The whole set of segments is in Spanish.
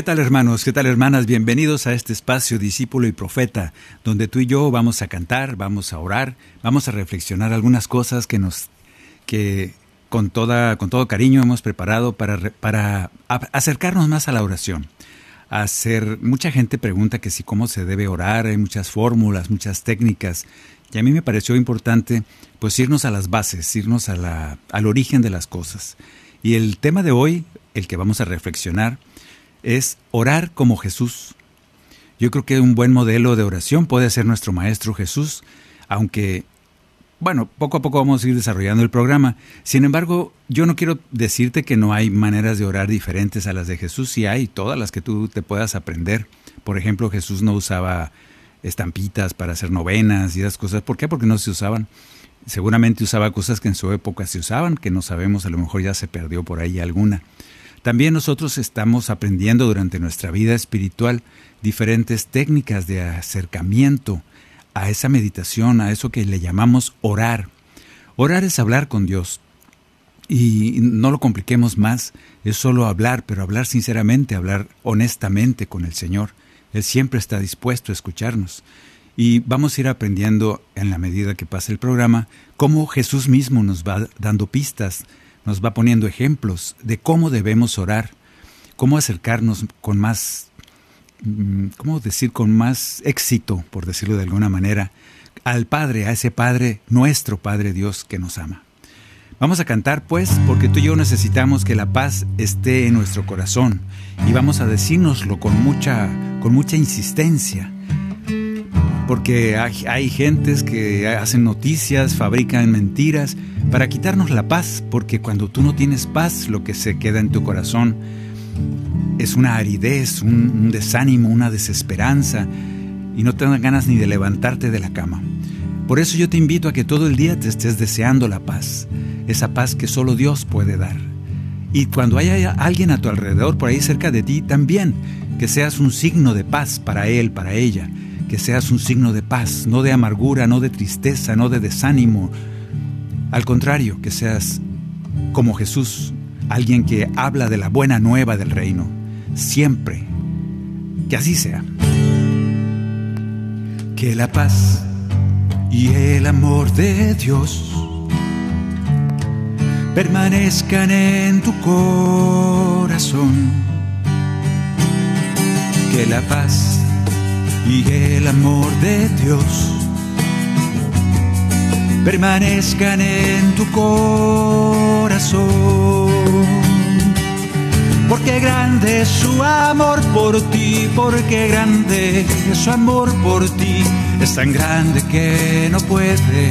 ¿Qué tal hermanos? ¿Qué tal hermanas? Bienvenidos a este espacio Discípulo y Profeta, donde tú y yo vamos a cantar, vamos a orar, vamos a reflexionar algunas cosas que nos que con toda con todo cariño hemos preparado para para acercarnos más a la oración. Hacer mucha gente pregunta que si cómo se debe orar, hay muchas fórmulas, muchas técnicas, y a mí me pareció importante pues irnos a las bases, irnos a la, al origen de las cosas. Y el tema de hoy, el que vamos a reflexionar, es orar como Jesús. Yo creo que un buen modelo de oración puede ser nuestro Maestro Jesús, aunque, bueno, poco a poco vamos a ir desarrollando el programa. Sin embargo, yo no quiero decirte que no hay maneras de orar diferentes a las de Jesús, sí hay, todas las que tú te puedas aprender. Por ejemplo, Jesús no usaba estampitas para hacer novenas y esas cosas. ¿Por qué? Porque no se usaban. Seguramente usaba cosas que en su época se usaban, que no sabemos, a lo mejor ya se perdió por ahí alguna. También nosotros estamos aprendiendo durante nuestra vida espiritual diferentes técnicas de acercamiento a esa meditación, a eso que le llamamos orar. Orar es hablar con Dios. Y no lo compliquemos más, es solo hablar, pero hablar sinceramente, hablar honestamente con el Señor. Él siempre está dispuesto a escucharnos. Y vamos a ir aprendiendo en la medida que pasa el programa cómo Jesús mismo nos va dando pistas, nos va poniendo ejemplos de cómo debemos orar, cómo acercarnos con más, mm, ¿cómo decir? Con más éxito, por decirlo de alguna manera, al Padre, a ese Padre, nuestro Padre Dios que nos ama. Vamos a cantar pues, porque tú y yo necesitamos que la paz esté en nuestro corazón y vamos a decírnoslo con mucha, con mucha insistencia. Porque hay, hay gentes que hacen noticias, fabrican mentiras para quitarnos la paz, porque cuando tú no tienes paz, lo que se queda en tu corazón es una aridez, un, un desánimo, una desesperanza, y no te ganas ni de levantarte de la cama. Por eso yo te invito a que todo el día te estés deseando la paz, esa paz que solo Dios puede dar. Y cuando haya alguien a tu alrededor, por ahí cerca de ti, también, que seas un signo de paz para él, para ella, que seas un signo de paz, no de amargura, no de tristeza, no de desánimo. Al contrario, que seas como Jesús, alguien que habla de la buena nueva del reino, siempre. Que así sea. Que la paz y el amor de Dios permanezcan en tu corazón. Que la paz y el amor de Dios permanezcan en tu corazón. Porque grande es su amor por ti, porque grande es su amor por ti, es tan grande que no puede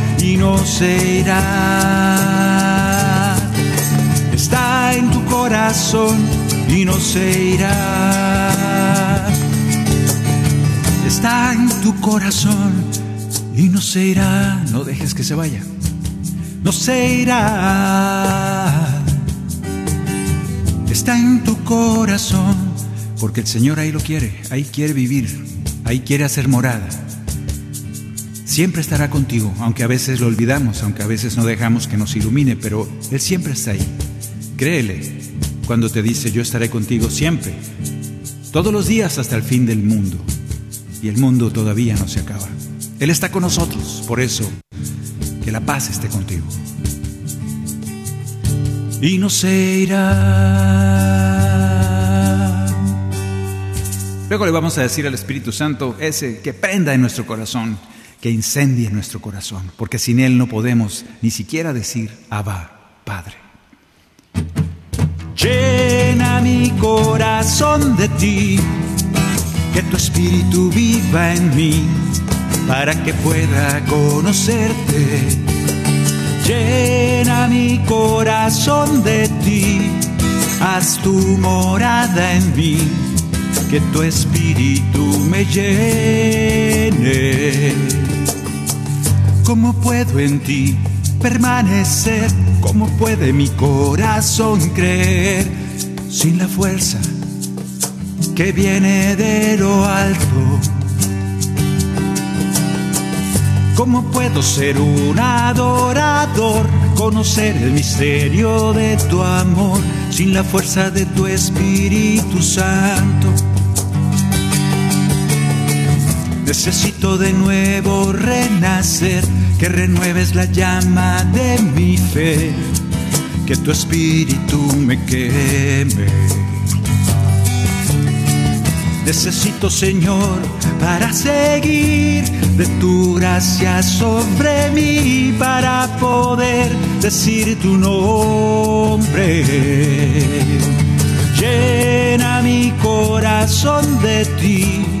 y no se irá. Está en tu corazón y no se irá. Está en tu corazón y no se irá. No dejes que se vaya. No se irá está en tu corazón, porque el Señor ahí lo quiere, ahí quiere vivir, ahí quiere hacer morada. Siempre estará contigo, aunque a veces lo olvidamos, aunque a veces no dejamos que nos ilumine, pero Él siempre está ahí. Créele, cuando te dice, yo estaré contigo siempre, todos los días hasta el fin del mundo. Y el mundo todavía no se acaba. Él está con nosotros, por eso, que la paz esté contigo. Y no se irá. Luego le vamos a decir al Espíritu Santo ese que prenda en nuestro corazón, que incendie nuestro corazón, porque sin Él no podemos ni siquiera decir Abba, Padre. Llena mi corazón de ti, que tu espíritu viva en mí, para que pueda conocerte. Llena mi corazón de ti, haz tu morada en mí, que tu espíritu me llene. ¿Cómo puedo en ti permanecer? ¿Cómo puede mi corazón creer sin la fuerza que viene de lo alto? ¿Cómo puedo ser un adorador, conocer el misterio de tu amor sin la fuerza de tu Espíritu Santo? Necesito de nuevo renacer, que renueves la llama de mi fe, que tu espíritu me queme. Necesito, Señor, para seguir de tu gracia sobre mí, para poder decir tu nombre. Llena mi corazón de ti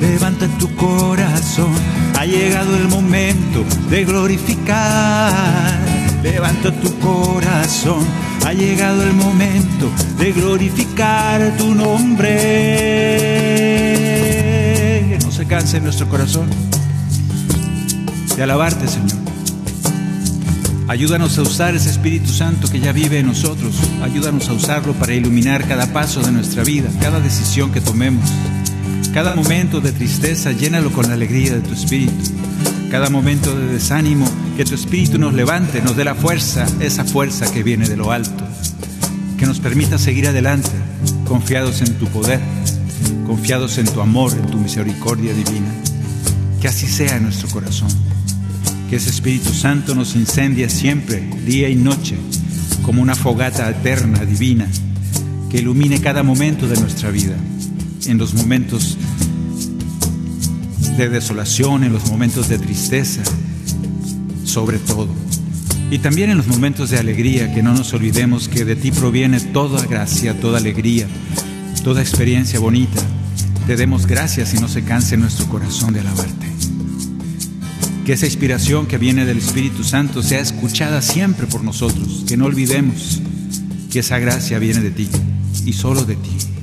levanta tu corazón, ha llegado el momento de glorificar. Levanta tu corazón, ha llegado el momento de glorificar tu nombre. No se canse nuestro corazón de alabarte, Señor. Ayúdanos a usar ese Espíritu Santo que ya vive en nosotros. Ayúdanos a usarlo para iluminar cada paso de nuestra vida, cada decisión que tomemos. Cada momento de tristeza, llénalo con la alegría de tu espíritu. Cada momento de desánimo, que tu espíritu nos levante, nos dé la fuerza, esa fuerza que viene de lo alto. Que nos permita seguir adelante, confiados en tu poder, confiados en tu amor, en tu misericordia divina. Que así sea en nuestro corazón. Que ese Espíritu Santo nos incendie siempre, día y noche, como una fogata eterna, divina, que ilumine cada momento de nuestra vida en los momentos de desolación, en los momentos de tristeza, sobre todo. Y también en los momentos de alegría, que no nos olvidemos que de ti proviene toda gracia, toda alegría, toda experiencia bonita. Te demos gracias y no se canse nuestro corazón de alabarte. Que esa inspiración que viene del Espíritu Santo sea escuchada siempre por nosotros, que no olvidemos que esa gracia viene de ti y solo de ti.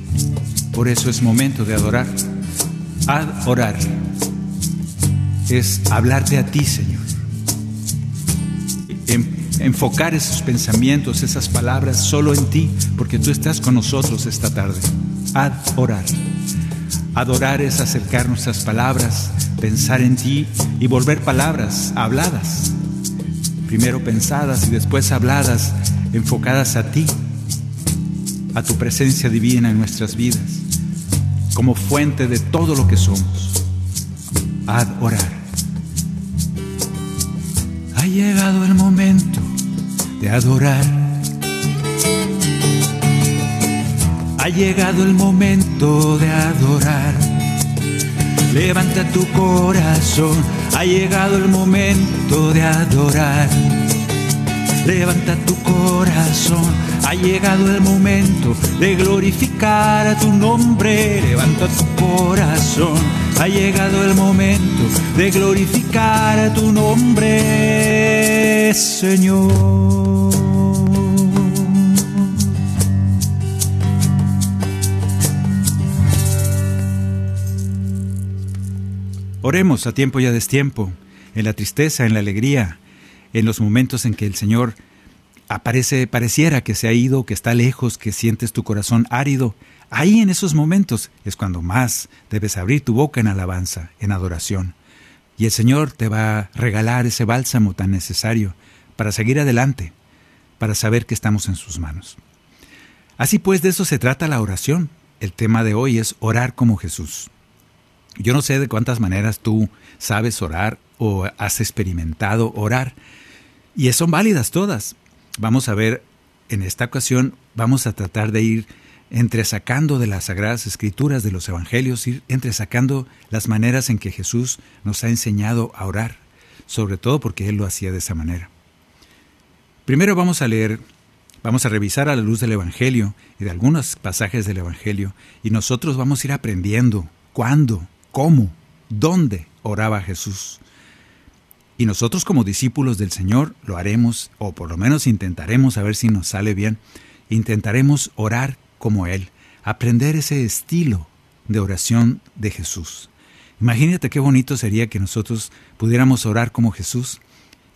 Por eso es momento de adorar. Adorar es hablarte a ti, Señor. Enfocar esos pensamientos, esas palabras solo en ti, porque tú estás con nosotros esta tarde. Adorar. Adorar es acercar nuestras palabras, pensar en ti y volver palabras habladas. Primero pensadas y después habladas, enfocadas a ti, a tu presencia divina en nuestras vidas como fuente de todo lo que somos. Adorar. Ha llegado el momento de adorar. Ha llegado el momento de adorar. Levanta tu corazón. Ha llegado el momento de adorar. Levanta tu corazón, ha llegado el momento de glorificar a tu nombre. Levanta tu corazón, ha llegado el momento de glorificar a tu nombre, Señor. Oremos a tiempo y a destiempo, en la tristeza, en la alegría en los momentos en que el Señor aparece, pareciera que se ha ido, que está lejos, que sientes tu corazón árido. Ahí en esos momentos es cuando más debes abrir tu boca en alabanza, en adoración. Y el Señor te va a regalar ese bálsamo tan necesario para seguir adelante, para saber que estamos en sus manos. Así pues, de eso se trata la oración. El tema de hoy es orar como Jesús. Yo no sé de cuántas maneras tú sabes orar o has experimentado orar, y son válidas todas. Vamos a ver, en esta ocasión vamos a tratar de ir entresacando de las sagradas escrituras de los evangelios, ir entresacando las maneras en que Jesús nos ha enseñado a orar, sobre todo porque Él lo hacía de esa manera. Primero vamos a leer, vamos a revisar a la luz del Evangelio y de algunos pasajes del Evangelio, y nosotros vamos a ir aprendiendo cuándo, cómo, dónde oraba Jesús. Y nosotros como discípulos del Señor lo haremos, o por lo menos intentaremos a ver si nos sale bien, intentaremos orar como Él, aprender ese estilo de oración de Jesús. Imagínate qué bonito sería que nosotros pudiéramos orar como Jesús.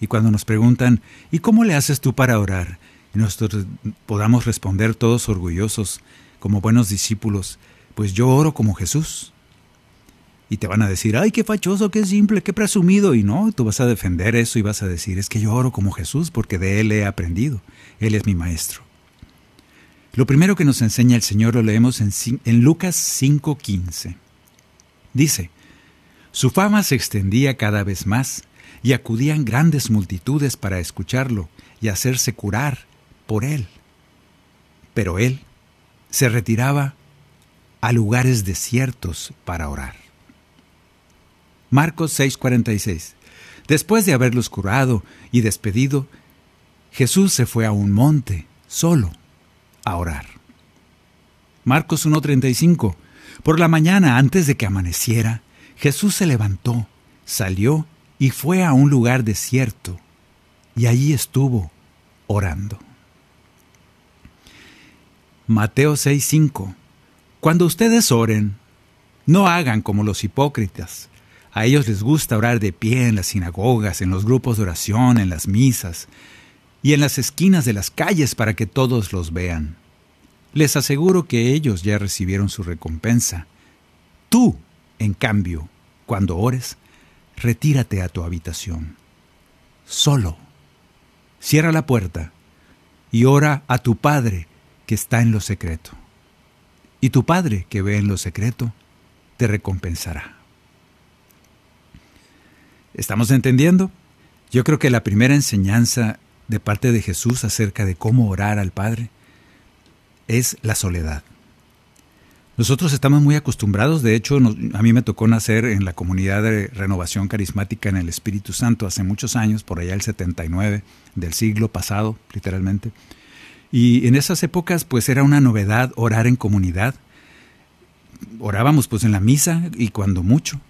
Y cuando nos preguntan, ¿y cómo le haces tú para orar? Y nosotros podamos responder todos orgullosos, como buenos discípulos, pues yo oro como Jesús. Y te van a decir, ay, qué fachoso, qué simple, qué presumido. Y no, tú vas a defender eso y vas a decir, es que yo oro como Jesús porque de Él he aprendido. Él es mi maestro. Lo primero que nos enseña el Señor lo leemos en, en Lucas 5:15. Dice, su fama se extendía cada vez más y acudían grandes multitudes para escucharlo y hacerse curar por él. Pero él se retiraba a lugares desiertos para orar. Marcos 6:46. Después de haberlos curado y despedido, Jesús se fue a un monte, solo, a orar. Marcos 1:35. Por la mañana, antes de que amaneciera, Jesús se levantó, salió y fue a un lugar desierto, y allí estuvo orando. Mateo 6:5. Cuando ustedes oren, no hagan como los hipócritas a ellos les gusta orar de pie en las sinagogas, en los grupos de oración, en las misas y en las esquinas de las calles para que todos los vean. Les aseguro que ellos ya recibieron su recompensa. Tú, en cambio, cuando ores, retírate a tu habitación. Solo. Cierra la puerta y ora a tu Padre que está en lo secreto. Y tu Padre que ve en lo secreto te recompensará. ¿Estamos entendiendo? Yo creo que la primera enseñanza de parte de Jesús acerca de cómo orar al Padre es la soledad. Nosotros estamos muy acostumbrados, de hecho a mí me tocó nacer en la comunidad de renovación carismática en el Espíritu Santo hace muchos años, por allá el 79 del siglo pasado, literalmente. Y en esas épocas pues era una novedad orar en comunidad. Orábamos pues en la misa y cuando mucho.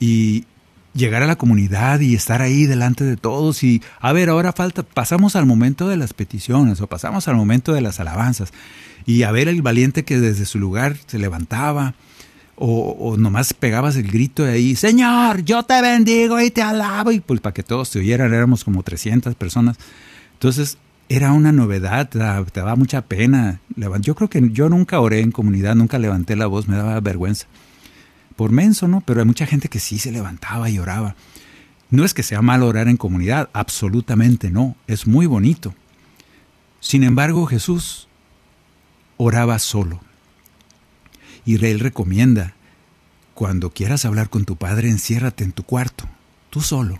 Y, llegar a la comunidad y estar ahí delante de todos y a ver, ahora falta, pasamos al momento de las peticiones o pasamos al momento de las alabanzas y a ver el valiente que desde su lugar se levantaba o, nomás pegabas el grito de ahí, Señor, yo te bendigo y te alabo y pues para que todos te oyeran, éramos como 300 personas. Entonces era una novedad, te daba mucha pena. Yo creo que yo nunca oré en comunidad, nunca levanté la voz, me daba vergüenza por menso, ¿no? Pero hay mucha gente que sí se levantaba y oraba. No es que sea mal orar en comunidad, absolutamente no, es muy bonito. Sin embargo, Jesús oraba solo. Y él recomienda, cuando quieras hablar con tu padre, enciérrate en tu cuarto, tú solo.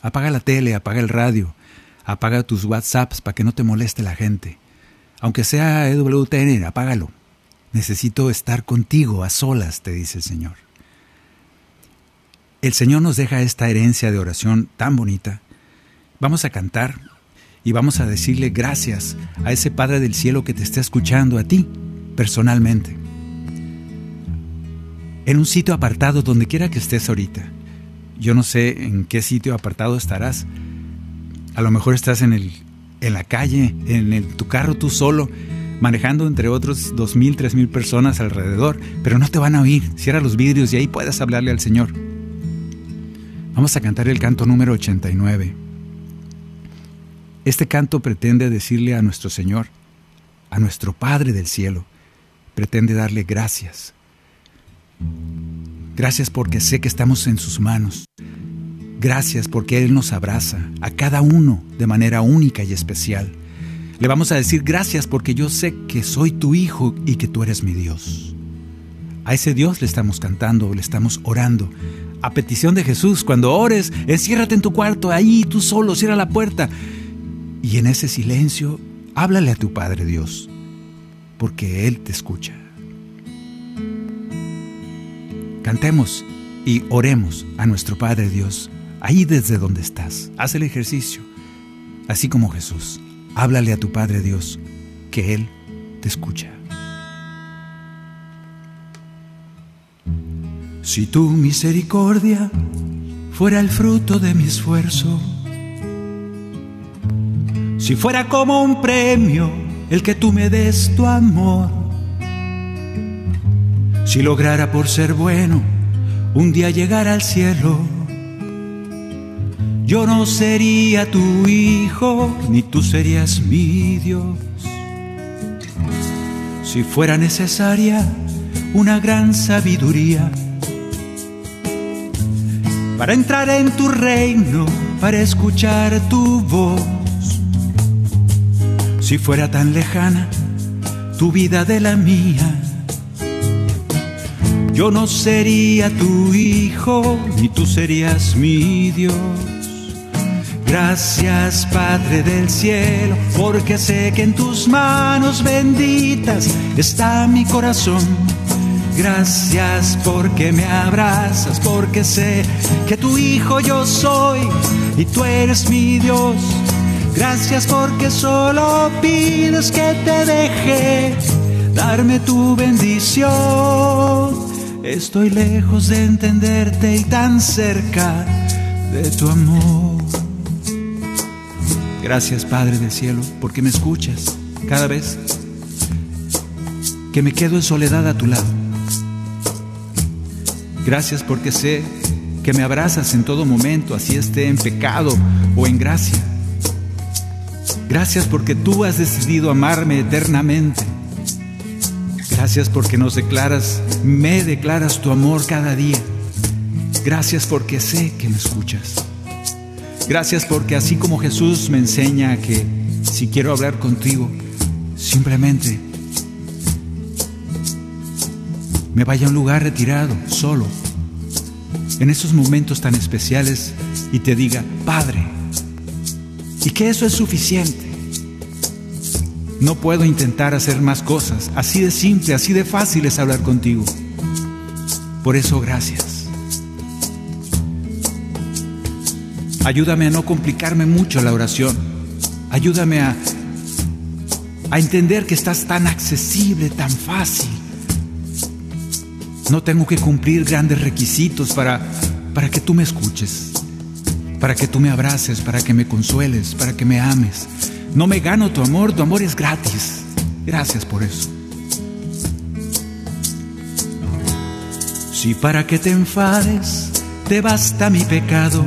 Apaga la tele, apaga el radio, apaga tus WhatsApps para que no te moleste la gente. Aunque sea EWTN, apágalo. Necesito estar contigo a solas, te dice el Señor. El Señor nos deja esta herencia de oración tan bonita. Vamos a cantar y vamos a decirle gracias a ese Padre del Cielo que te está escuchando a ti personalmente. En un sitio apartado, donde quiera que estés ahorita. Yo no sé en qué sitio apartado estarás. A lo mejor estás en, el, en la calle, en tu carro tú solo manejando entre otros dos mil, tres mil personas alrededor, pero no te van a oír. Cierra los vidrios y ahí puedes hablarle al Señor. Vamos a cantar el canto número 89. Este canto pretende decirle a nuestro Señor, a nuestro Padre del cielo, pretende darle gracias. Gracias porque sé que estamos en sus manos. Gracias porque Él nos abraza a cada uno de manera única y especial. Le vamos a decir gracias porque yo sé que soy tu hijo y que tú eres mi Dios. A ese Dios le estamos cantando, le estamos orando, a petición de Jesús, cuando ores, enciérrate en tu cuarto, ahí tú solo, cierra la puerta. Y en ese silencio, háblale a tu Padre Dios, porque Él te escucha. Cantemos y oremos a nuestro Padre Dios, ahí desde donde estás. Haz el ejercicio, así como Jesús. Háblale a tu Padre Dios, que Él te escucha. Si tu misericordia fuera el fruto de mi esfuerzo, si fuera como un premio el que tú me des tu amor, si lograra por ser bueno un día llegar al cielo, yo no sería tu hijo, ni tú serías mi Dios. Si fuera necesaria una gran sabiduría, para entrar en tu reino, para escuchar tu voz. Si fuera tan lejana tu vida de la mía, yo no sería tu hijo, ni tú serías mi Dios. Gracias Padre del cielo, porque sé que en tus manos benditas está mi corazón Gracias porque me abrazas, porque sé que tu hijo yo soy y tú eres mi Dios. Gracias porque solo pides que te deje darme tu bendición. Estoy lejos de entenderte y tan cerca de tu amor. Gracias Padre del cielo porque me escuchas cada vez que me quedo en soledad a tu lado Gracias porque sé que me abrazas en todo momento, así esté en pecado o en gracia. Gracias porque tú has decidido amarme eternamente. Gracias porque nos declaras, me declaras tu amor cada día. Gracias porque sé que me escuchas. Gracias porque así como Jesús me enseña que si quiero hablar contigo, simplemente me vaya a un lugar retirado, solo, en esos momentos tan especiales y te diga, Padre, y que eso es suficiente. No puedo intentar hacer más cosas, así de simple, así de fácil es hablar contigo. Por eso, gracias. Ayúdame a no complicarme mucho la oración. Ayúdame a, a entender que estás tan accesible, tan fácil no tengo que cumplir grandes requisitos para, para que tú me escuches, para que tú me abraces, para que me consueles, para que me ames. No me gano tu amor, tu amor es gratis. Gracias por eso. Si para que te enfades te basta mi pecado,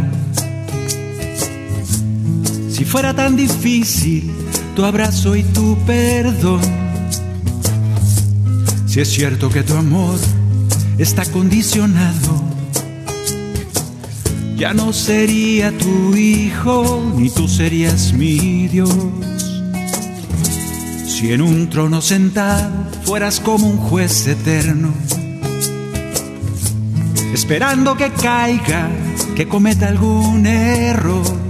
si fuera tan difícil tu abrazo y tu perdón, si es cierto que tu amor está condicionado. Ya no sería tu hijo, ni tú serías mi Dios. Si en un trono sentado fueras como un juez eterno, esperando que caiga, que cometa algún error,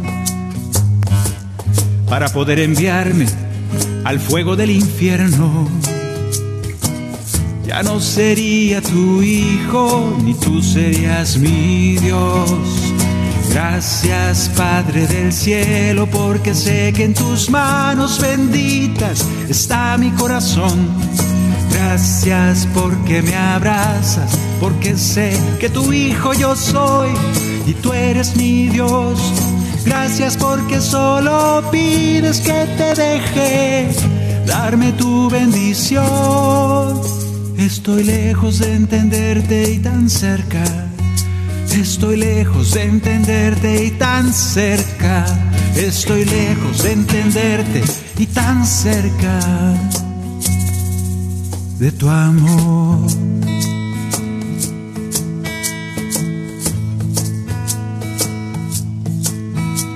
para poder enviarme al fuego del infierno ya no sería tu hijo, ni tú serías mi Dios. Gracias Padre del cielo, porque sé que en tus manos benditas está mi corazón. Gracias porque me abrazas, porque sé que tu hijo yo soy y tú eres mi Dios. Gracias porque solo pides que te deje darme tu bendición. Estoy lejos de entenderte y tan cerca Estoy lejos de entenderte y tan cerca. Estoy lejos de entenderte y tan cerca de tu amor.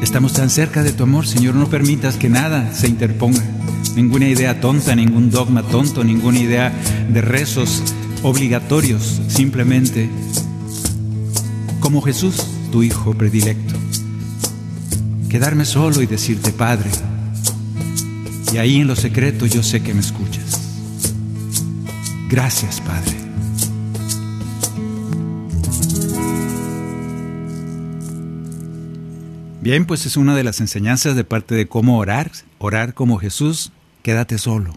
Estamos tan cerca de tu amor, Señor, no permitas que nada se interponga. Ninguna idea tonta, ningún dogma tonto, ninguna idea de rezos obligatorios, simplemente como Jesús, tu Hijo predilecto. Quedarme solo y decirte, Padre, y ahí en lo secreto yo sé que me escuchas. Gracias, Padre. Bien, pues es una de las enseñanzas de parte de cómo orar, orar como Jesús, quédate solo.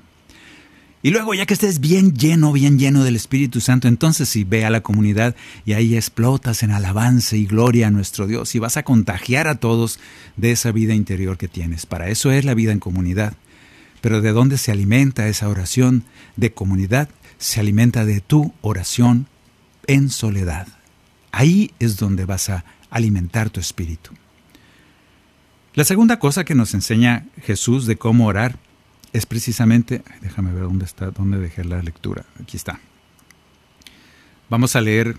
Y luego, ya que estés bien lleno, bien lleno del Espíritu Santo, entonces sí, ve a la comunidad y ahí explotas en alabanza y gloria a nuestro Dios y vas a contagiar a todos de esa vida interior que tienes. Para eso es la vida en comunidad. Pero ¿de dónde se alimenta esa oración de comunidad? Se alimenta de tu oración en soledad. Ahí es donde vas a alimentar tu espíritu. La segunda cosa que nos enseña Jesús de cómo orar es precisamente, déjame ver dónde está, dónde dejé la lectura. Aquí está. Vamos a leer.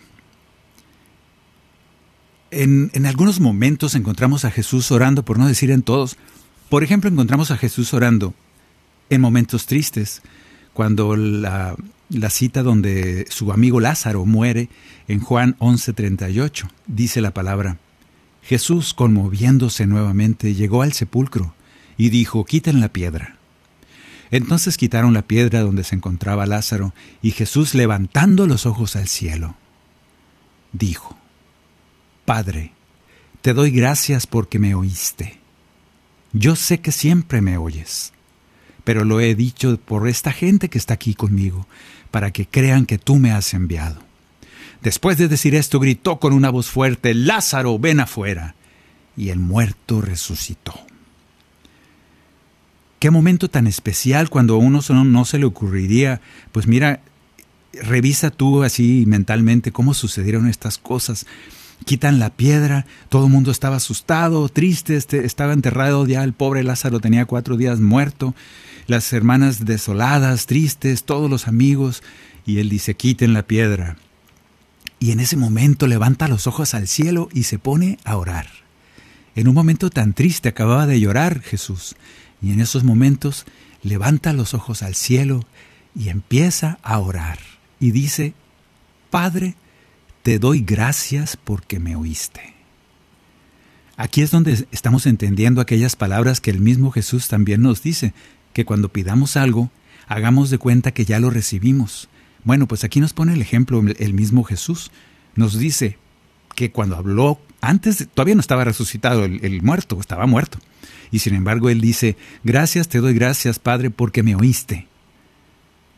En, en, algunos momentos encontramos a Jesús orando, por no decir en todos. Por ejemplo, encontramos a Jesús orando en momentos tristes, cuando la, la cita donde su amigo Lázaro muere en Juan 11:38, dice la palabra, Jesús, conmoviéndose nuevamente, llegó al sepulcro y dijo, quiten la piedra. Entonces quitaron la piedra donde se encontraba Lázaro, y Jesús, levantando los ojos al cielo, dijo, Padre, te doy gracias porque me oíste. Yo sé que siempre me oyes, pero lo he dicho por esta gente que está aquí conmigo, para que crean que tú me has enviado. Después de decir esto, gritó con una voz fuerte, Lázaro, ven afuera. Y el muerto resucitó. Qué momento tan especial cuando a uno no se le ocurriría, pues mira, revisa tú así mentalmente cómo sucedieron estas cosas. Quitan la piedra, todo el mundo estaba asustado, triste, este, estaba enterrado ya, el pobre Lázaro tenía cuatro días muerto, las hermanas desoladas, tristes, todos los amigos, y él dice, quiten la piedra. Y en ese momento levanta los ojos al cielo y se pone a orar. En un momento tan triste acababa de llorar Jesús y en esos momentos levanta los ojos al cielo y empieza a orar. Y dice, Padre, te doy gracias porque me oíste. Aquí es donde estamos entendiendo aquellas palabras que el mismo Jesús también nos dice, que cuando pidamos algo, hagamos de cuenta que ya lo recibimos. Bueno, pues aquí nos pone el ejemplo el mismo Jesús. Nos dice que cuando habló, antes todavía no estaba resucitado el, muerto, estaba muerto. Y sin embargo él dice, gracias te doy gracias Padre porque me oíste.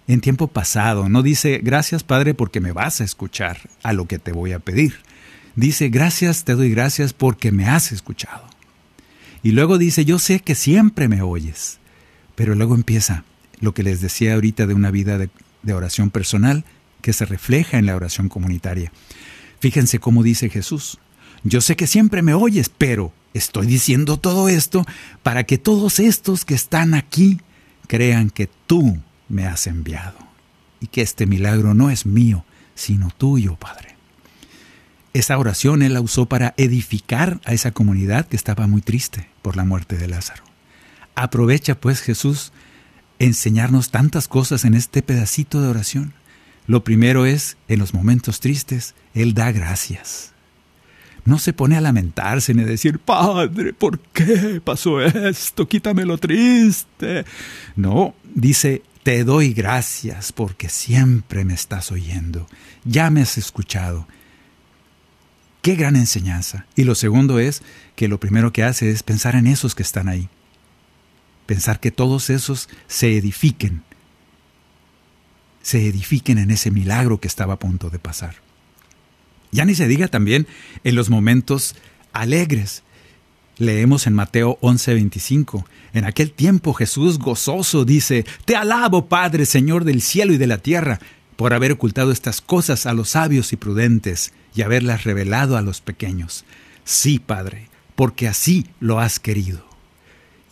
En tiempo pasado, no dice, gracias Padre porque me vas a escuchar a lo que te voy a pedir. Dice, gracias te doy gracias porque me has escuchado. Y luego dice, yo sé que siempre me oyes. Pero luego empieza lo que les decía ahorita de una vida de, de oración personal que se refleja en la oración comunitaria. Fíjense cómo dice Jesús, yo sé que siempre me oyes, pero Estoy diciendo todo esto para que todos estos que están aquí crean que tú me has enviado y que este milagro no es mío, sino tuyo, Padre. Esa oración él la usó para edificar a esa comunidad que estaba muy triste por la muerte de Lázaro. Aprovecha pues Jesús enseñarnos tantas cosas en este pedacito de oración. Lo primero es, en los momentos tristes, Él da gracias no se pone a lamentarse ni a decir, Padre, ¿por qué pasó esto? Quítame lo triste. No, dice, te doy gracias porque siempre me estás oyendo, ya me has escuchado. Qué gran enseñanza. Y lo segundo es que lo primero que hace es pensar en esos que están ahí. Pensar que todos esos se edifiquen, se edifiquen en ese milagro que estaba a punto de pasar. Ya ni se diga también en los momentos alegres. Leemos en Mateo 11:25, en aquel tiempo Jesús gozoso dice, Te alabo Padre, Señor del cielo y de la tierra, por haber ocultado estas cosas a los sabios y prudentes y haberlas revelado a los pequeños. Sí, Padre, porque así lo has querido.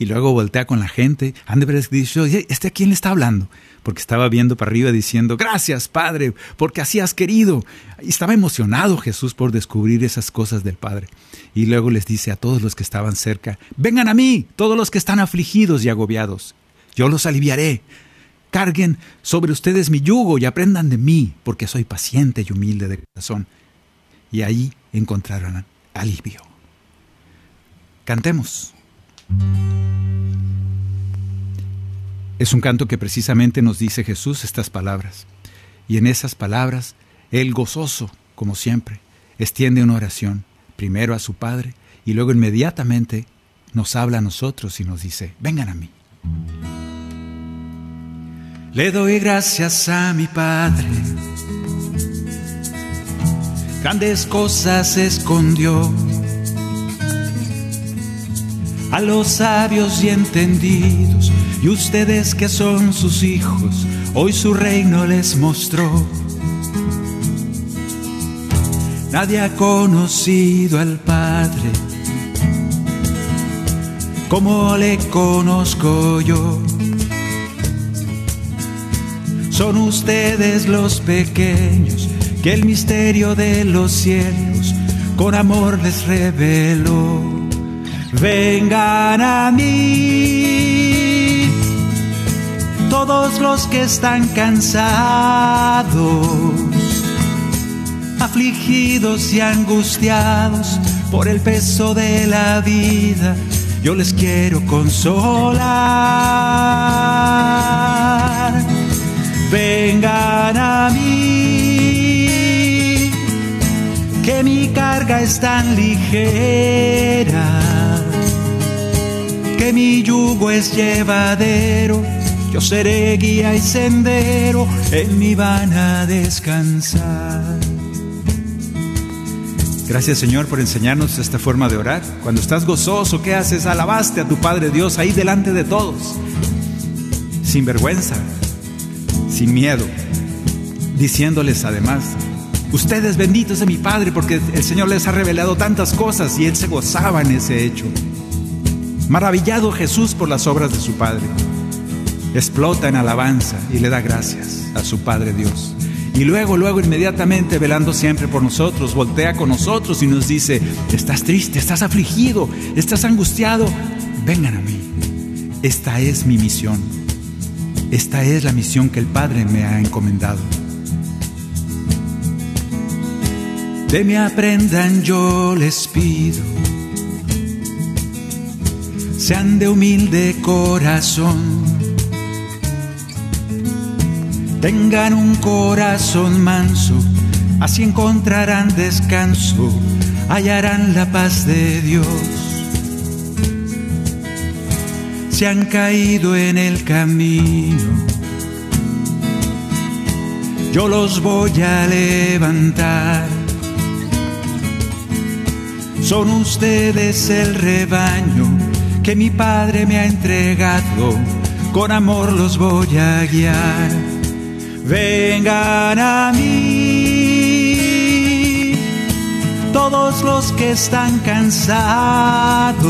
Y luego voltea con la gente. Han de haber dicho, ¿este a quién le está hablando? Porque estaba viendo para arriba diciendo, gracias, Padre, porque así has querido. Y estaba emocionado Jesús por descubrir esas cosas del Padre. Y luego les dice a todos los que estaban cerca, vengan a mí, todos los que están afligidos y agobiados. Yo los aliviaré. Carguen sobre ustedes mi yugo y aprendan de mí, porque soy paciente y humilde de corazón. Y ahí encontrarán alivio. Cantemos. Es un canto que precisamente nos dice Jesús estas palabras. Y en esas palabras, Él gozoso, como siempre, extiende una oración, primero a su Padre y luego inmediatamente nos habla a nosotros y nos dice, vengan a mí. Le doy gracias a mi Padre. Grandes cosas escondió a los sabios y entendidos, y ustedes que son sus hijos, hoy su reino les mostró. Nadie ha conocido al Padre como le conozco yo. Son ustedes los pequeños que el misterio de los cielos con amor les reveló vengan a mí todos los que están cansados, afligidos y angustiados por el peso de la vida, yo les quiero consolar. Vengan a mí, que mi carga es tan ligera que mi yugo es llevadero, yo seré guía y sendero, en mi van a descansar. Gracias Señor por enseñarnos esta forma de orar. Cuando estás gozoso, ¿qué haces? Alabaste a tu Padre Dios ahí delante de todos, sin vergüenza, sin miedo, diciéndoles además, ustedes benditos de mi Padre porque el Señor les ha revelado tantas cosas y Él se gozaba en ese hecho. Maravillado Jesús por las obras de su Padre, explota en alabanza y le da gracias a su Padre Dios. Y luego, luego, inmediatamente, velando siempre por nosotros, voltea con nosotros y nos dice, estás triste, estás afligido, estás angustiado, vengan a mí. Esta es mi misión. Esta es la misión que el Padre me ha encomendado. De me aprendan yo les pido sean de humilde corazón, tengan un corazón manso, así encontrarán descanso, hallarán la paz de Dios. Se han caído en el camino, yo los voy a levantar. Son ustedes el rebaño que mi Padre me ha entregado, con amor los voy a guiar. Vengan a mí, todos los que están cansados,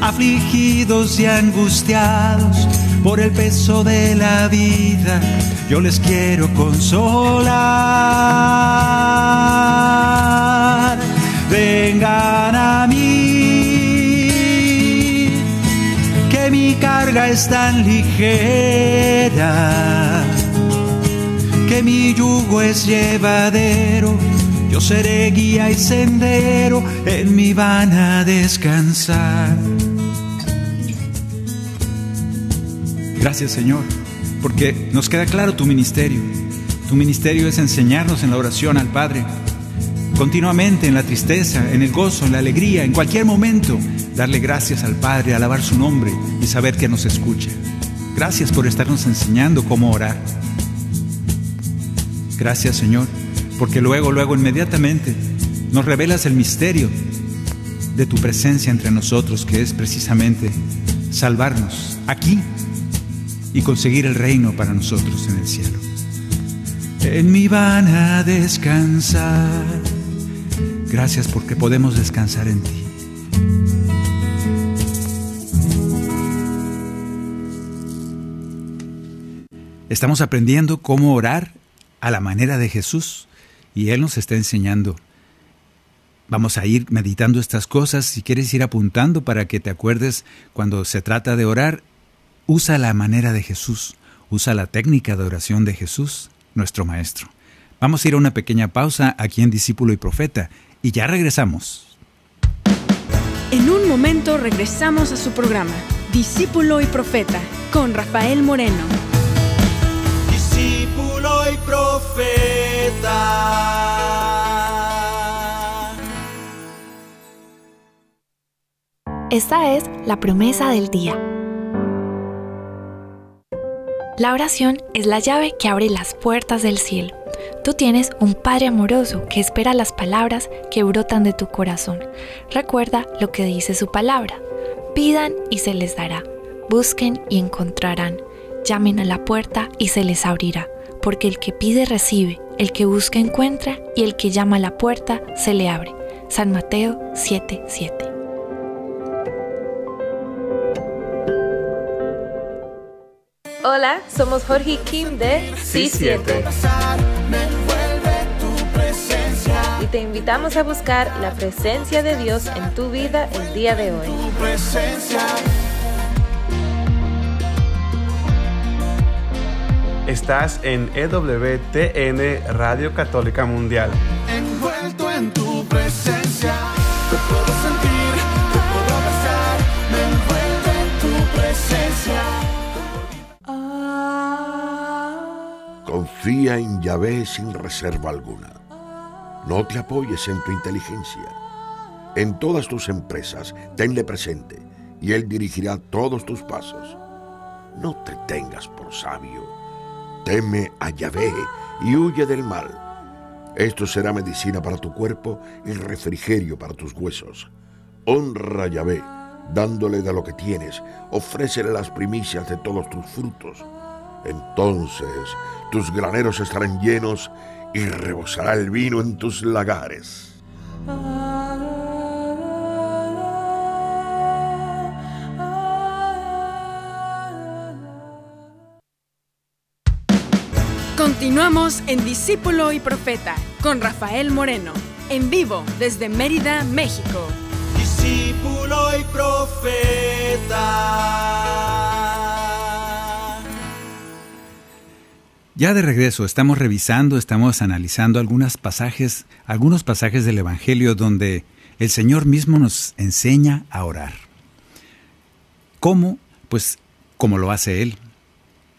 afligidos y angustiados por el peso de la vida, yo les quiero consolar. Vengan a mí es tan ligera, que mi yugo es llevadero, yo seré guía y sendero, en mi van a descansar. Gracias Señor, porque nos queda claro tu ministerio. Tu ministerio es enseñarnos en la oración al Padre, continuamente en la tristeza, en el gozo, en la alegría, en cualquier momento darle gracias al Padre, alabar su nombre y saber que nos escucha. Gracias por estarnos enseñando cómo orar. Gracias Señor, porque luego, luego, inmediatamente nos revelas el misterio de tu presencia entre nosotros, que es precisamente salvarnos aquí y conseguir el reino para nosotros en el cielo. en mí van a descansar. Gracias porque podemos descansar en ti. Estamos aprendiendo cómo orar a la manera de Jesús y Él nos está enseñando. Vamos a ir meditando estas cosas. Si quieres ir apuntando para que te acuerdes cuando se trata de orar, usa la manera de Jesús, usa la técnica de oración de Jesús, nuestro Maestro. Vamos a ir a una pequeña pausa aquí en Discípulo y Profeta y ya regresamos. En un momento regresamos a su programa, Discípulo y Profeta, con Rafael Moreno. Discípulo y Profeta. Esta es la promesa del día. La oración es la llave que abre las puertas del cielo. Tú tienes un Padre amoroso que espera las palabras que brotan de tu corazón. Recuerda lo que dice su palabra. Pidan y se les dará. Busquen y encontrarán. Llamen a la puerta y se les abrirá. Porque el que pide recibe, el que busca encuentra y el que llama a la puerta se le abre. San Mateo 7:7. Hola, somos Jorge y Kim de C7 y te invitamos a buscar la presencia de Dios en tu vida el día de hoy. Estás en EWTN Radio Católica Mundial. Envuelto en tu presencia, te puedo sentir, te puedo abrazar, me envuelve en tu presencia. Confía en Yahvé sin reserva alguna. No te apoyes en tu inteligencia. En todas tus empresas, tenle presente y Él dirigirá todos tus pasos. No te tengas por sabio. Teme a Yahvé y huye del mal. Esto será medicina para tu cuerpo y refrigerio para tus huesos. Honra a Yahvé, dándole de lo que tienes. Ofrécele las primicias de todos tus frutos. Entonces tus graneros estarán llenos y rebosará el vino en tus lagares. Continuamos en Discípulo y Profeta con Rafael Moreno, en vivo desde Mérida, México. Discípulo y profeta. Ya de regreso, estamos revisando, estamos analizando algunos pasajes, algunos pasajes del Evangelio donde el Señor mismo nos enseña a orar. ¿Cómo? Pues como lo hace Él.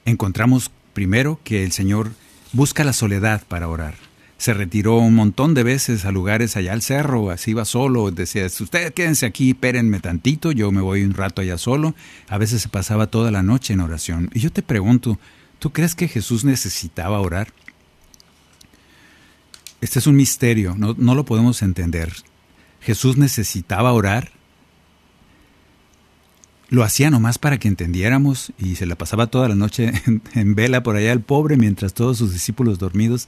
Encontramos primero que el Señor busca la soledad para orar. Se retiró un montón de veces a lugares allá al cerro, así iba solo, decía, ustedes quédense aquí, espérenme tantito, yo me voy un rato allá solo. A veces se pasaba toda la noche en oración. Y yo te pregunto, ¿tú crees que Jesús necesitaba orar? Este es un misterio, no lo podemos entender. ¿Jesús necesitaba orar? Lo hacía nomás para que entendiéramos y se la pasaba toda la noche en, vela por allá el pobre mientras todos sus discípulos dormidos,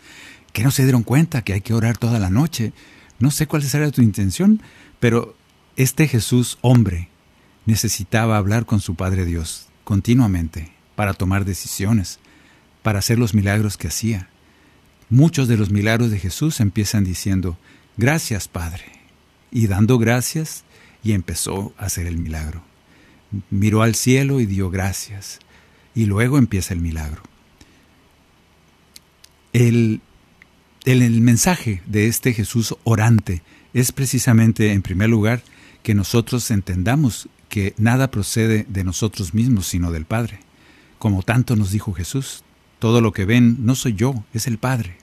que no se dieron cuenta que hay que orar toda la noche. No sé cuál será tu intención, pero este Jesús hombre necesitaba hablar con su Padre Dios continuamente para tomar decisiones, para hacer los milagros que hacía. Muchos de los milagros de Jesús empiezan diciendo, gracias Padre, y dando gracias y empezó a hacer el milagro miró al cielo y dio gracias. Y luego empieza el milagro. El, el, mensaje de este Jesús orante es precisamente, en primer lugar, que nosotros entendamos que nada procede de nosotros mismos, sino del Padre. Como tanto nos dijo Jesús, todo lo que ven no soy yo, es el Padre.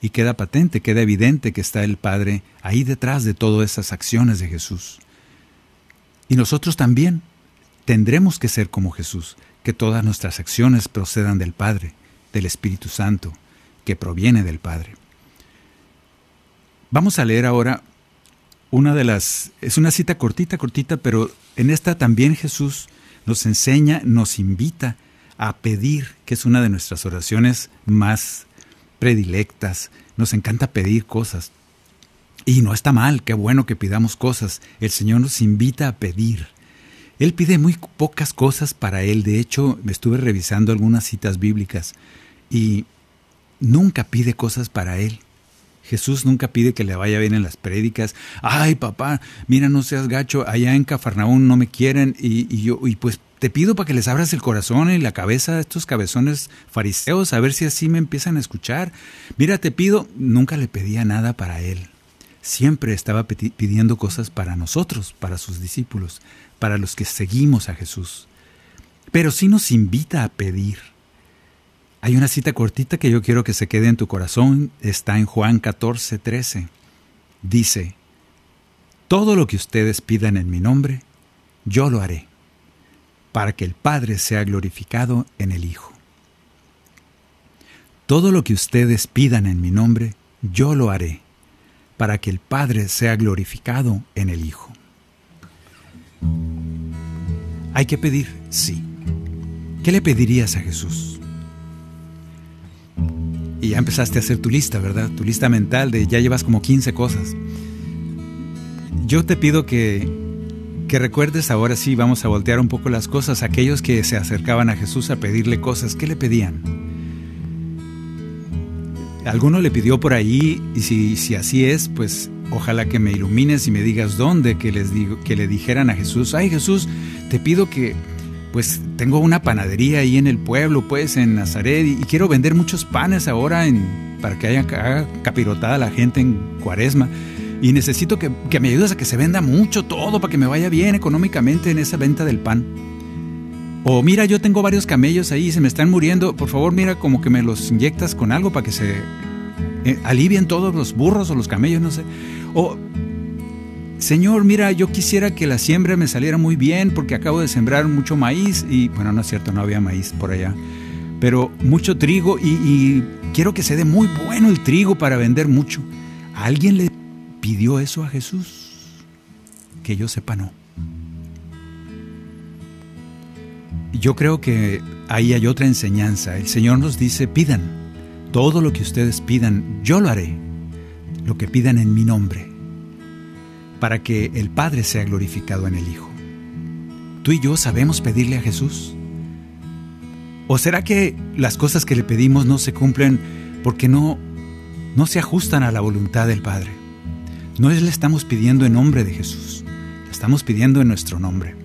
Y queda patente, queda evidente que está el Padre ahí detrás de todas esas acciones de Jesús. Y nosotros también tendremos que ser como Jesús, que todas nuestras acciones procedan del Padre, del Espíritu Santo, que proviene del Padre. Vamos a leer ahora una de las... Es una cita cortita, cortita, pero en esta también Jesús nos enseña, nos invita a pedir, que es una de nuestras oraciones más predilectas, nos encanta pedir cosas. Y no está mal, qué bueno que pidamos cosas. El Señor nos invita a pedir. Él pide muy pocas cosas para Él. De hecho, me estuve revisando algunas citas bíblicas y nunca pide cosas para Él. Jesús nunca pide que le vaya bien en las prédicas. Ay, papá, mira, no seas gacho, allá en Cafarnaún no me quieren y, yo, y pues te pido para que les abras el corazón y la cabeza a estos cabezones fariseos, a ver si así me empiezan a escuchar. Mira, te pido, nunca le pedía nada para él. Siempre estaba pidiendo cosas para nosotros, para sus discípulos, para los que seguimos a Jesús. Pero sí nos invita a pedir. Hay una cita cortita que yo quiero que se quede en tu corazón, está en Juan 14, 13. Dice, Todo lo que ustedes pidan en mi nombre, yo lo haré para que el Padre sea glorificado en el Hijo. Todo lo que ustedes pidan en mi nombre, yo lo haré, para que el Padre sea glorificado en el Hijo. ¿Hay que pedir? Sí. ¿Qué le pedirías a Jesús? Y ya empezaste a hacer tu lista, ¿verdad? Tu lista mental de ya llevas como 15 cosas. Yo te pido que que recuerdes ahora sí, vamos a voltear un poco las cosas, aquellos que se acercaban a Jesús a pedirle cosas, ¿qué le pedían? Alguno le pidió por ahí y si, si así es, pues ojalá que me ilumines y me digas dónde, que, les digo, que le dijeran a Jesús, ay Jesús, te pido que pues tengo una panadería ahí en el pueblo, pues en Nazaret, y, quiero vender muchos panes ahora en, para que haya capirotada la gente en cuaresma y necesito que, me ayudes a que se venda mucho todo para que me vaya bien económicamente en esa venta del pan. O mira, yo tengo varios camellos ahí y se me están muriendo. Por favor, mira como que me los inyectas con algo para que se eh, alivien todos los burros o los camellos, no sé. O, Señor, mira, yo quisiera que la siembra me saliera muy bien porque acabo de sembrar mucho maíz y, bueno, no es cierto, no había maíz por allá, pero mucho trigo y, quiero que se dé muy bueno el trigo para vender mucho. ¿A alguien le pidió eso a Jesús? Que yo sepa, no. Yo creo que ahí hay otra enseñanza. El Señor nos dice, pidan, todo lo que ustedes pidan, yo lo haré, lo que pidan en mi nombre, para que el Padre sea glorificado en el Hijo. ¿Tú y yo sabemos pedirle a Jesús? ¿O será que las cosas que le pedimos no se cumplen porque no, no se ajustan a la voluntad del Padre? No le estamos pidiendo en nombre de Jesús, le estamos pidiendo en nuestro nombre.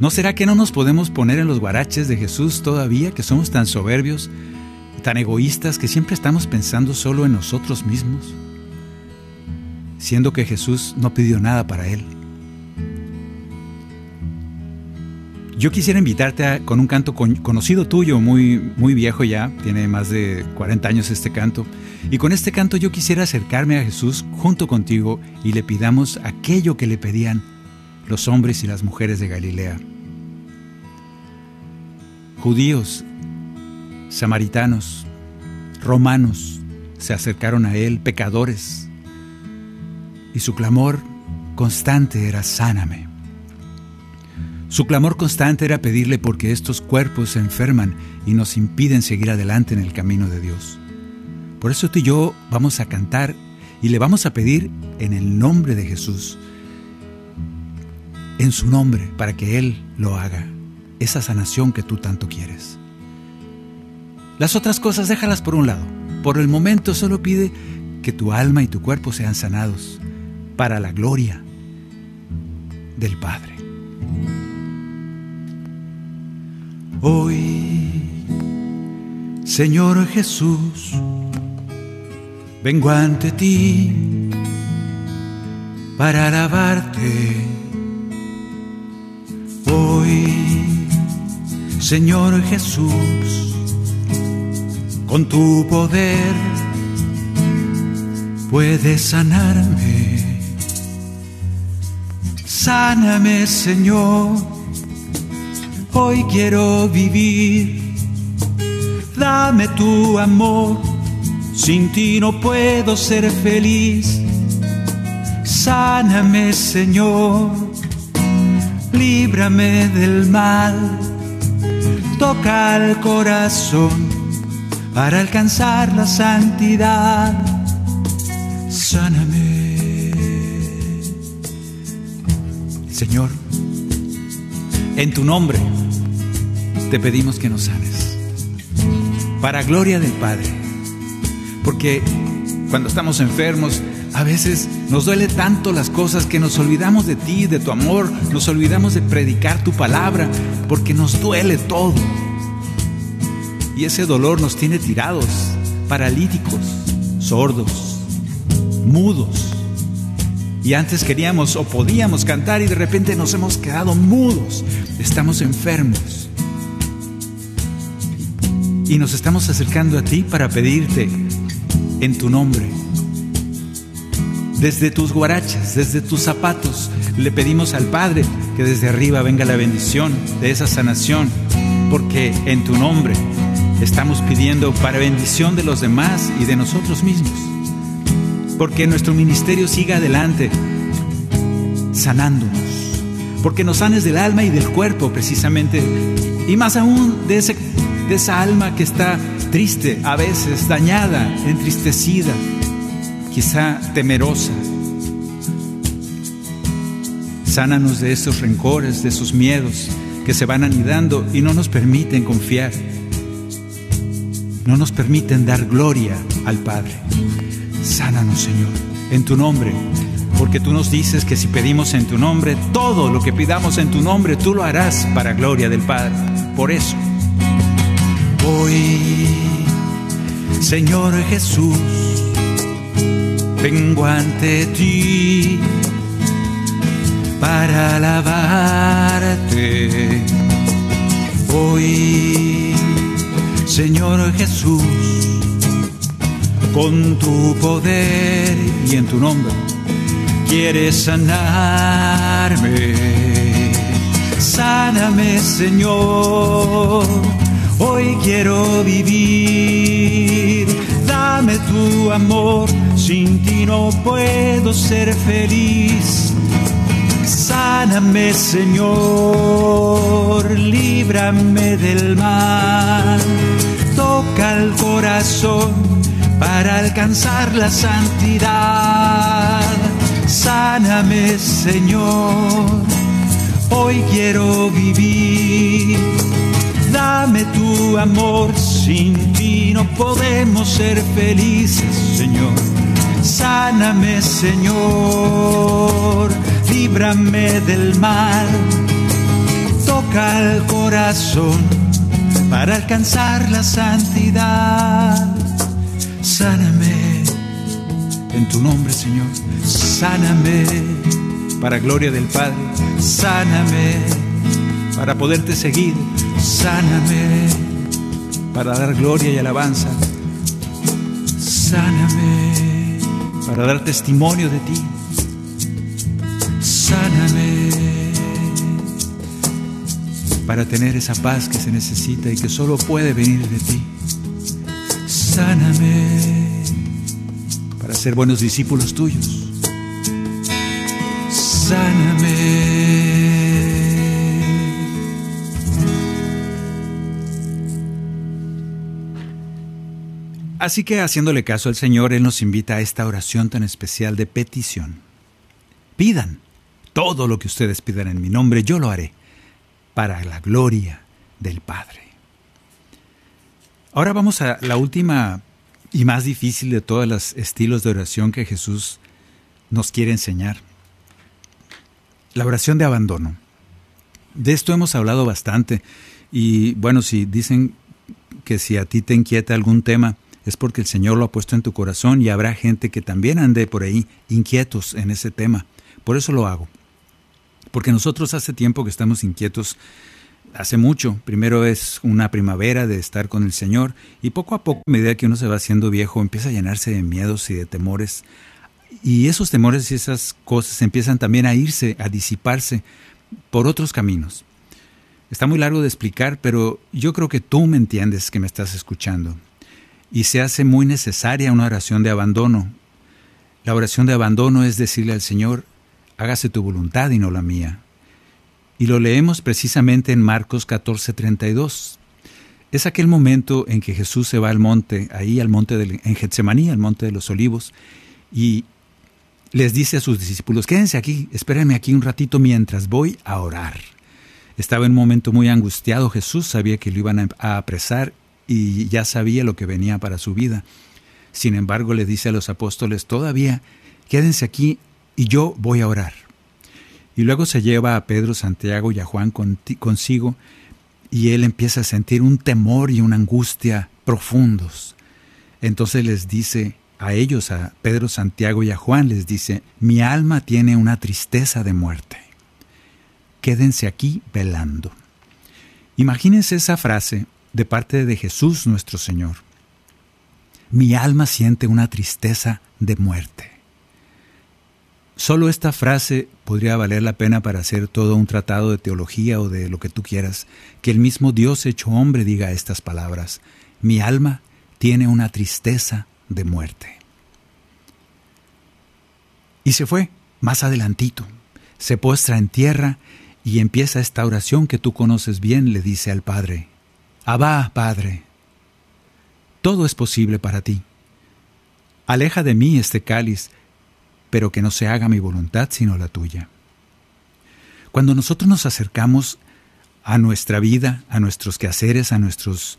¿No será que no nos podemos poner en los guaraches de Jesús todavía, que somos tan soberbios, tan egoístas, que siempre estamos pensando solo en nosotros mismos? Siendo que Jesús no pidió nada para Él. Yo quisiera invitarte con un canto conocido tuyo, muy, muy viejo ya, tiene más de 40 años este canto. Y con este canto yo quisiera acercarme a Jesús junto contigo y le pidamos aquello que le pedían los hombres y las mujeres de Galilea. Judíos, samaritanos, romanos se acercaron a Él, pecadores, y su clamor constante era sáname. Su clamor constante era pedirle porque estos cuerpos se enferman y nos impiden seguir adelante en el camino de Dios. Por eso tú y yo vamos a cantar y le vamos a pedir en el nombre de Jesús, en su nombre, para que Él lo haga, esa sanación que tú tanto quieres. Las otras cosas déjalas por un lado. Por el momento solo pide que tu alma y tu cuerpo sean sanados para la gloria del Padre. Hoy, Señor Jesús, vengo ante ti para alabarte. Hoy, Señor Jesús, con tu poder puedes sanarme. Sáname, Señor Hoy quiero vivir, dame tu amor, sin ti no puedo ser feliz. Sáname, Señor, líbrame del mal, toca el corazón para alcanzar la santidad. Sáname. Señor, en tu nombre te pedimos que nos sanes. Para gloria del Padre. Porque cuando estamos enfermos, a veces nos duele tanto las cosas que nos olvidamos de ti, de tu amor, nos olvidamos de predicar tu palabra, porque nos duele todo. Y ese dolor nos tiene tirados, paralíticos, sordos, mudos. Y antes queríamos o podíamos cantar y de repente nos hemos quedado mudos. Estamos enfermos. Y nos estamos acercando a ti para pedirte en tu nombre. Desde tus guarachas, desde tus zapatos, le pedimos al Padre que desde arriba venga la bendición de esa sanación, porque en tu nombre estamos pidiendo para bendición de los demás y de nosotros mismos. Porque nuestro ministerio siga adelante, sanándonos. Porque nos sanes del alma y del cuerpo precisamente. Y más aún de, ese, de esa alma que está triste, a veces dañada, entristecida, quizá temerosa. Sánanos de esos rencores, de esos miedos que se van anidando y no nos permiten confiar no nos permiten dar gloria al Padre. Sánanos, Señor, en tu nombre, porque tú nos dices que si pedimos en tu nombre, todo lo que pidamos en tu nombre, tú lo harás para gloria del Padre. Por eso, hoy, Señor Jesús, vengo ante ti para alabarte. Hoy Señor Jesús, con tu poder y en tu nombre, quieres sanarme. Sáname, Señor, hoy quiero vivir. Dame tu amor, sin ti no puedo ser feliz. Sáname, Señor, líbrame del mal toca el corazón para alcanzar la santidad. Sáname, Señor, hoy quiero vivir. Dame tu amor, sin ti no podemos ser felices, Señor. Sáname, Señor, líbrame del mal. Toca el corazón para alcanzar la santidad. Sáname en tu nombre, Señor. Sáname para gloria del Padre. Sáname para poderte seguir. Sáname para dar gloria y alabanza. Sáname para dar testimonio de ti. Sáname para tener esa paz que se necesita y que solo puede venir de ti. Sáname para ser buenos discípulos tuyos. Sáname. Así que haciéndole caso al Señor, Él nos invita a esta oración tan especial de petición. Pidan todo lo que ustedes pidan en mi nombre, yo lo haré para la gloria del Padre. Ahora vamos a la última y más difícil de todos los estilos de oración que Jesús nos quiere enseñar. La oración de abandono. De esto hemos hablado bastante y bueno, si dicen que si a ti te inquieta algún tema, es porque el Señor lo ha puesto en tu corazón y habrá gente que también ande por ahí inquietos en ese tema. Por eso lo hago. Porque nosotros hace tiempo que estamos inquietos, hace mucho. Primero es una primavera de estar con el Señor y poco a poco, a medida que uno se va haciendo viejo, empieza a llenarse de miedos y de temores. Y esos temores y esas cosas empiezan también a irse, a disiparse por otros caminos. Está muy largo de explicar, pero yo creo que tú me entiendes que me estás escuchando. Y se hace muy necesaria una oración de abandono. La oración de abandono es decirle al Señor, hágase tu voluntad y no la mía. Y lo leemos precisamente en Marcos 14:32. Es aquel momento en que Jesús se va al monte, ahí al monte del, en Getsemaní, al monte de los olivos, y les dice a sus discípulos, quédense aquí, espérenme aquí un ratito mientras voy a orar. Estaba en un momento muy angustiado Jesús, sabía que lo iban a apresar y ya sabía lo que venía para su vida. Sin embargo, le dice a los apóstoles, todavía, quédense aquí y yo voy a orar. Y luego se lleva a Pedro, Santiago y a Juan consigo y él empieza a sentir un temor y una angustia profundos. Entonces les dice a ellos, a Pedro, Santiago y a Juan, les dice, mi alma tiene una tristeza de muerte. Quédense aquí velando. Imagínense esa frase de parte de Jesús nuestro Señor. Mi alma siente una tristeza de muerte. Solo esta frase podría valer la pena para hacer todo un tratado de teología o de lo que tú quieras, que el mismo Dios hecho hombre diga estas palabras. Mi alma tiene una tristeza de muerte. Y se fue, más adelantito, se postra en tierra y empieza esta oración que tú conoces bien, le dice al Padre. Abba, Padre, todo es posible para ti. Aleja de mí este cáliz, pero que no se haga mi voluntad sino la tuya. Cuando nosotros nos acercamos a nuestra vida, a nuestros quehaceres, a nuestros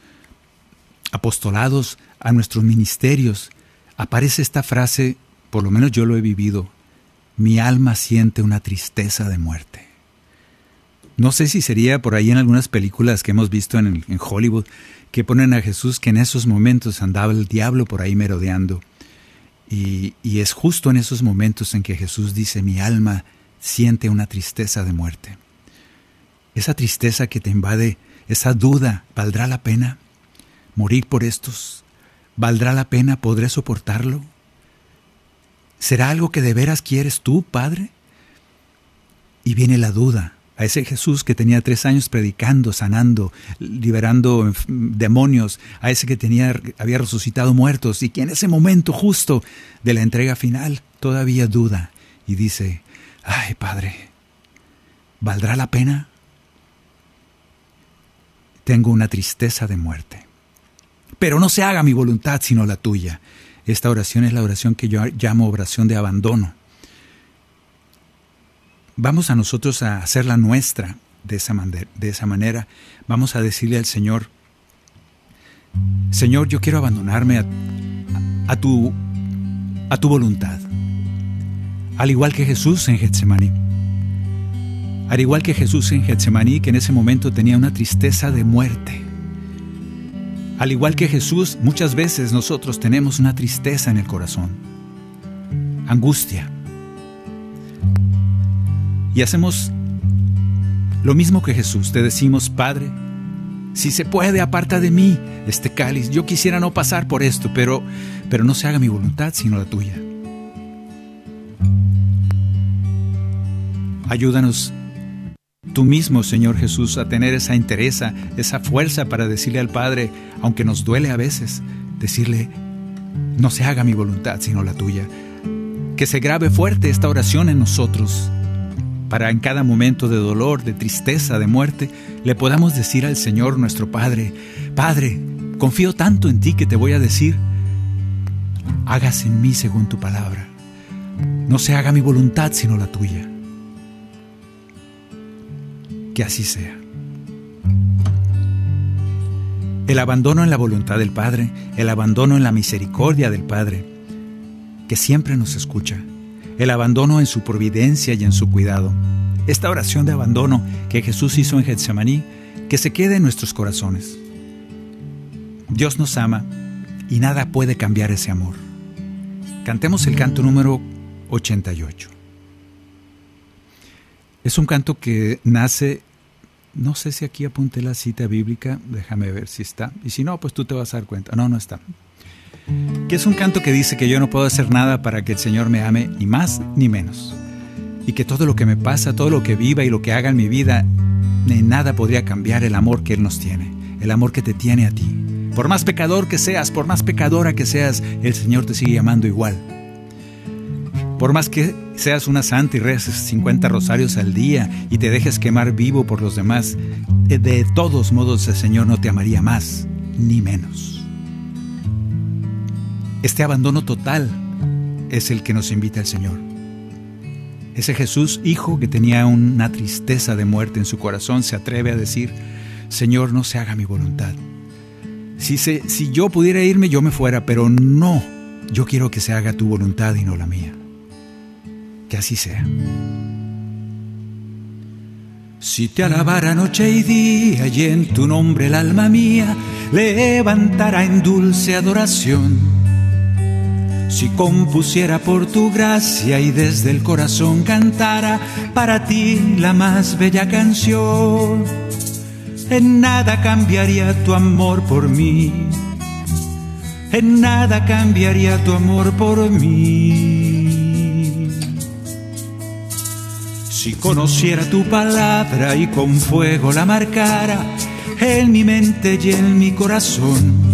apostolados, a nuestros ministerios, aparece esta frase, por lo menos yo lo he vivido, mi alma siente una tristeza de muerte. No sé si sería por ahí en algunas películas que hemos visto en, Hollywood que ponen a Jesús que en esos momentos andaba el diablo por ahí merodeando y, es justo en esos momentos en que Jesús dice, mi alma siente una tristeza de muerte. Esa tristeza que te invade, esa duda, ¿valdrá la pena morir por estos? ¿Valdrá la pena? ¿Podré soportarlo? ¿Será algo que de veras quieres tú, Padre? Y viene la duda, a ese Jesús que tenía tres años predicando, sanando, liberando demonios, a ese que tenía, había resucitado muertos y que en ese momento justo de la entrega final todavía duda y dice, ay Padre, ¿valdrá la pena? Tengo una tristeza de muerte. Pero no se haga mi voluntad sino la tuya. Esta oración es la oración que yo llamo oración de abandono vamos a nosotros a hacerla nuestra de esa, manera. Vamos a decirle al Señor, Señor, yo quiero abandonarme a, tu, a tu voluntad. Al igual que Jesús en Getsemaní. Al igual que Jesús en Getsemaní, que en ese momento tenía una tristeza de muerte. Al igual que Jesús, muchas veces nosotros tenemos una tristeza en el corazón. Angustia y hacemos lo mismo que Jesús. Te decimos, Padre, si se puede, aparta de mí este cáliz. Yo quisiera no pasar por esto, pero, pero no se haga mi voluntad, sino la tuya. Ayúdanos tú mismo, Señor Jesús, a tener esa interés, esa fuerza para decirle al Padre, aunque nos duele a veces, decirle, no se haga mi voluntad, sino la tuya. Que se grabe fuerte esta oración en nosotros para en cada momento de dolor, de tristeza, de muerte, le podamos decir al Señor nuestro Padre, Padre, confío tanto en ti que te voy a decir, hágase en mí según tu palabra. No se haga mi voluntad sino la tuya. Que así sea. El abandono en la voluntad del Padre, el abandono en la misericordia del Padre, que siempre nos escucha el abandono en su providencia y en su cuidado. Esta oración de abandono que Jesús hizo en Getsemaní, que se quede en nuestros corazones. Dios nos ama y nada puede cambiar ese amor. Cantemos el canto número 88. Es un canto que nace, no sé si aquí apunté la cita bíblica, déjame ver si está, y si no, pues tú te vas a dar cuenta. No, no está que es un canto que dice que yo no puedo hacer nada para que el Señor me ame, ni más ni menos. Y que todo lo que me pasa, todo lo que viva y lo que haga en mi vida, ni nada podría cambiar el amor que Él nos tiene, el amor que te tiene a ti. Por más pecador que seas, por más pecadora que seas, el Señor te sigue amando igual. Por más que seas una santa y reces 50 rosarios al día y te dejes quemar vivo por los demás, de todos modos el Señor no te amaría más ni menos. Este abandono total es el que nos invita el Señor. Ese Jesús, hijo que tenía una tristeza de muerte en su corazón, se atreve a decir, Señor, no se haga mi voluntad. Si, si yo pudiera irme, yo me fuera, pero no, yo quiero que se haga tu voluntad y no la mía que así sea. Si te alabara noche y día y en tu nombre el alma mía levantará en dulce adoración. Si compusiera por tu gracia y desde el corazón cantara para ti la más bella canción, en nada cambiaría tu amor por mí, en nada cambiaría tu amor por mí. Si conociera tu palabra y con fuego la marcara en mi mente y en mi corazón.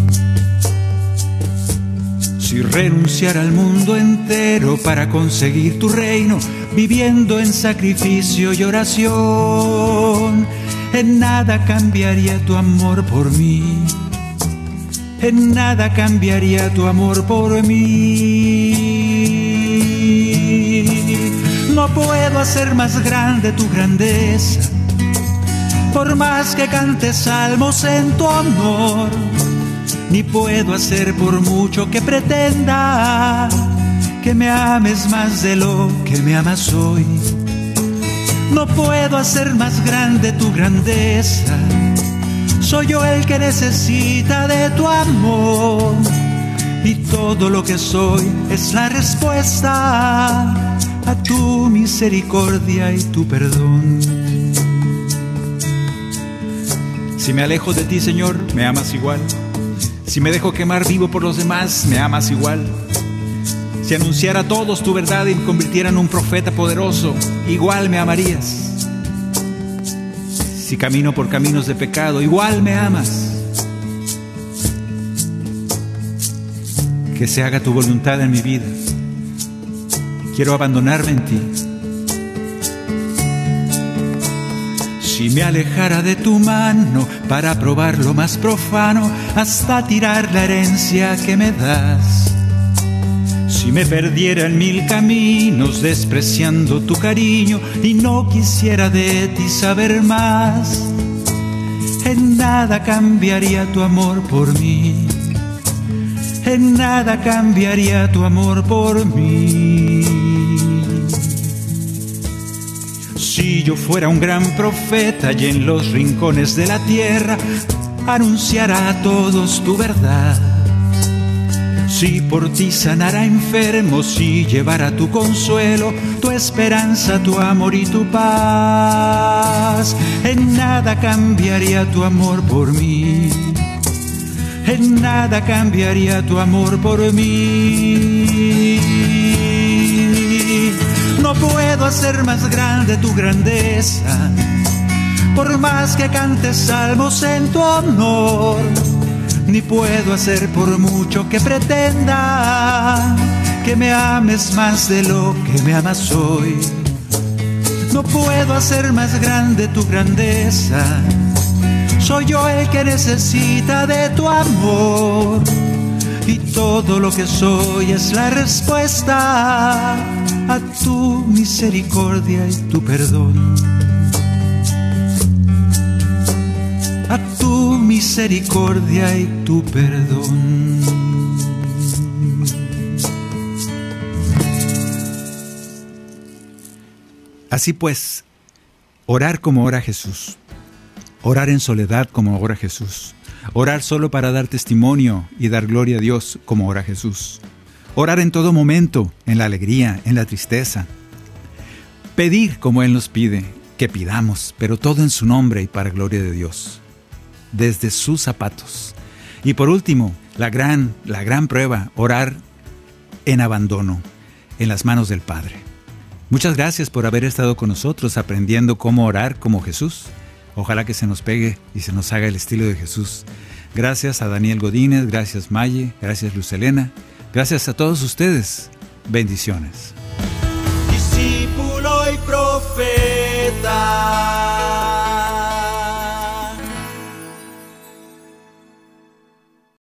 Si renunciara al mundo entero para conseguir tu reino, viviendo en sacrificio y oración, en nada cambiaría tu amor por mí. En nada cambiaría tu amor por mí. No puedo hacer más grande tu grandeza, por más que cantes salmos en tu honor. Ni puedo hacer por mucho que pretenda que me ames más de lo que me amas hoy. No puedo hacer más grande tu grandeza. Soy yo el que necesita de tu amor. Y todo lo que soy es la respuesta a tu misericordia y tu perdón. Si me alejo de ti, Señor, me amas igual. Si me dejo quemar vivo por los demás, me amas igual. Si anunciara a todos tu verdad y me convirtiera en un profeta poderoso, igual me amarías. Si camino por caminos de pecado, igual me amas. Que se haga tu voluntad en mi vida quiero abandonarme en ti. Si me alejara de tu mano para probar lo más profano, hasta tirar la herencia que me das. Si me perdiera en mil caminos despreciando tu cariño y no quisiera de ti saber más, en nada cambiaría tu amor por mí. En nada cambiaría tu amor por mí. Si yo fuera un gran profeta y en los rincones de la tierra anunciara a todos tu verdad. Si por ti sanara enfermos, si llevara tu consuelo, tu esperanza, tu amor y tu paz, en nada cambiaría tu amor por mí. En nada cambiaría tu amor por mí. Puedo hacer más grande tu grandeza, por más que cantes salmos en tu honor. Ni puedo hacer por mucho que pretenda que me ames más de lo que me amas hoy. No puedo hacer más grande tu grandeza. Soy yo el que necesita de tu amor. Y todo lo que soy es la respuesta a tu misericordia y tu perdón. A tu misericordia y tu perdón. Así pues, orar como ora Jesús, orar en soledad como ora Jesús, orar solo para dar testimonio y dar gloria a Dios como ora Jesús Orar en todo momento, en la alegría, en la tristeza. Pedir como Él nos pide, que pidamos, pero todo en su nombre y para gloria de Dios. Desde sus zapatos. Y por último, la gran, la gran prueba, orar en abandono, en las manos del Padre. Muchas gracias por haber estado con nosotros aprendiendo cómo orar como Jesús. Ojalá que se nos pegue y se nos haga el estilo de Jesús. Gracias a Daniel Godínez, gracias Maye, gracias Luz Elena, gracias a todos ustedes. Bendiciones.